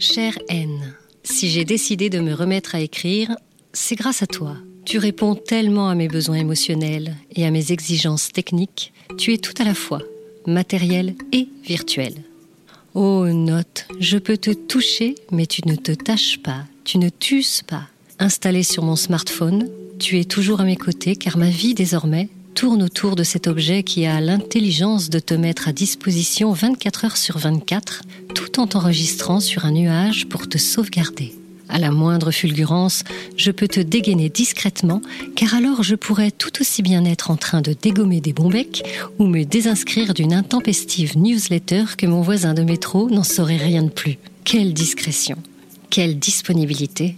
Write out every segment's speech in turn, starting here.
Chère N, si j'ai décidé de me remettre à écrire, c'est grâce à toi. Tu réponds tellement à mes besoins émotionnels et à mes exigences techniques. Tu es tout à la fois, matériel et virtuel. Oh, note, je peux te toucher, mais tu ne te tâches pas, tu ne t'uses pas. Installé sur mon smartphone, tu es toujours à mes côtés car ma vie désormais tourne autour de cet objet qui a l'intelligence de te mettre à disposition 24 heures sur 24, tout en t'enregistrant sur un nuage pour te sauvegarder. À la moindre fulgurance, je peux te dégainer discrètement, car alors je pourrais tout aussi bien être en train de dégommer des bombecs ou me désinscrire d'une intempestive newsletter que mon voisin de métro n'en saurait rien de plus. Quelle discrétion, quelle disponibilité.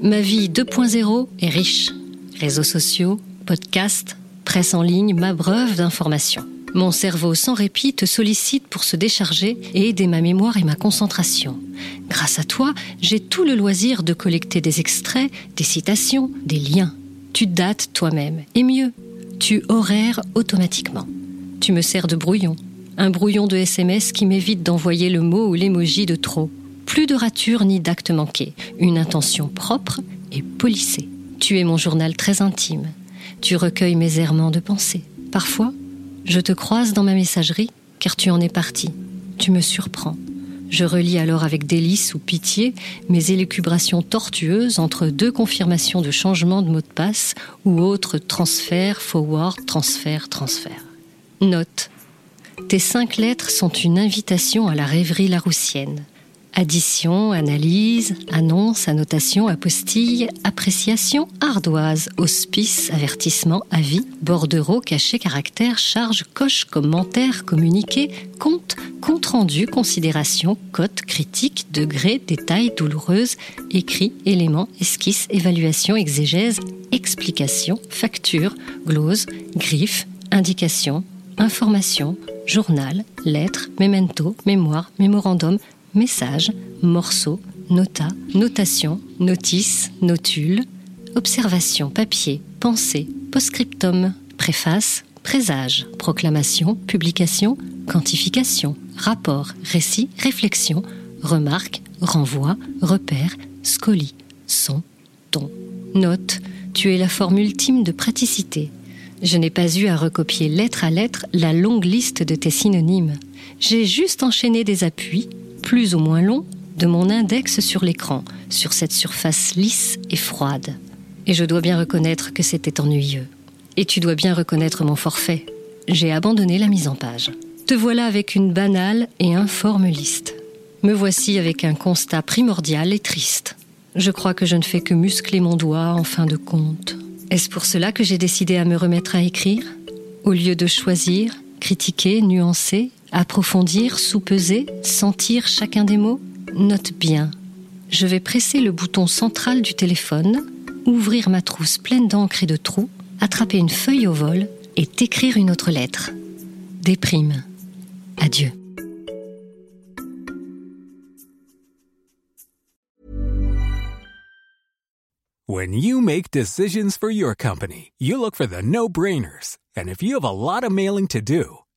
Ma vie 2.0 est riche. Réseaux sociaux, podcasts, presse en ligne m'abreuve d'informations. Mon cerveau sans répit te sollicite pour se décharger et aider ma mémoire et ma concentration. Grâce à toi, j'ai tout le loisir de collecter des extraits, des citations, des liens. Tu dates toi-même, et mieux, tu horaires automatiquement. Tu me sers de brouillon, un brouillon de SMS qui m'évite d'envoyer le mot ou l'émoji de trop. Plus de rature ni d'acte manqué, une intention propre et polissée. Tu es mon journal très intime. Tu recueilles mes errements de pensée. Parfois, je te croise dans ma messagerie, car tu en es parti. Tu me surprends. Je relis alors avec délice ou pitié mes élucubrations tortueuses entre deux confirmations de changement de mot de passe ou autres transfert, forward, transfert, transfert. Note. Tes cinq lettres sont une invitation à la rêverie laroussienne. Addition, analyse, annonce, annotation, apostille, appréciation, ardoise, hospice, avertissement, avis, bordereau, cachet, caractère, charge, coche, commentaire, communiqué, compte, compte rendu, considération, cote, critique, degré, détail, douloureuse, écrit, élément, esquisse, évaluation, exégèse, explication, facture, glose, griffe, indication, information, journal, lettre, memento, mémoire, mémorandum, message, morceau, nota, notation, notice, notule, observation, papier, pensée, postscriptum, préface, présage, proclamation, publication, quantification, rapport, récit, réflexion, remarque, renvoi, repère, scolie, son, ton. Note, tu es la forme ultime de praticité. Je n'ai pas eu à recopier lettre à lettre la longue liste de tes synonymes. J'ai juste enchaîné des appuis, plus ou moins long, de mon index sur l'écran, sur cette surface lisse et froide. Et je dois bien reconnaître que c'était ennuyeux. Et tu dois bien reconnaître mon forfait. J'ai abandonné la mise en page. Te voilà avec une banale et informe liste. Me voici avec un constat primordial et triste. Je crois que je ne fais que muscler mon doigt en fin de compte. Est-ce pour cela que j'ai décidé à me remettre à écrire? Au lieu de choisir, critiquer, nuancer, Approfondir, sous-peser, sentir chacun des mots Note bien. Je vais presser le bouton central du téléphone, ouvrir ma trousse pleine d'encre et de trous, attraper une feuille au vol et t'écrire une autre lettre. Déprime. Adieu. When you make decisions for your company, you look for the no-brainers. And if you have a lot of mailing to do,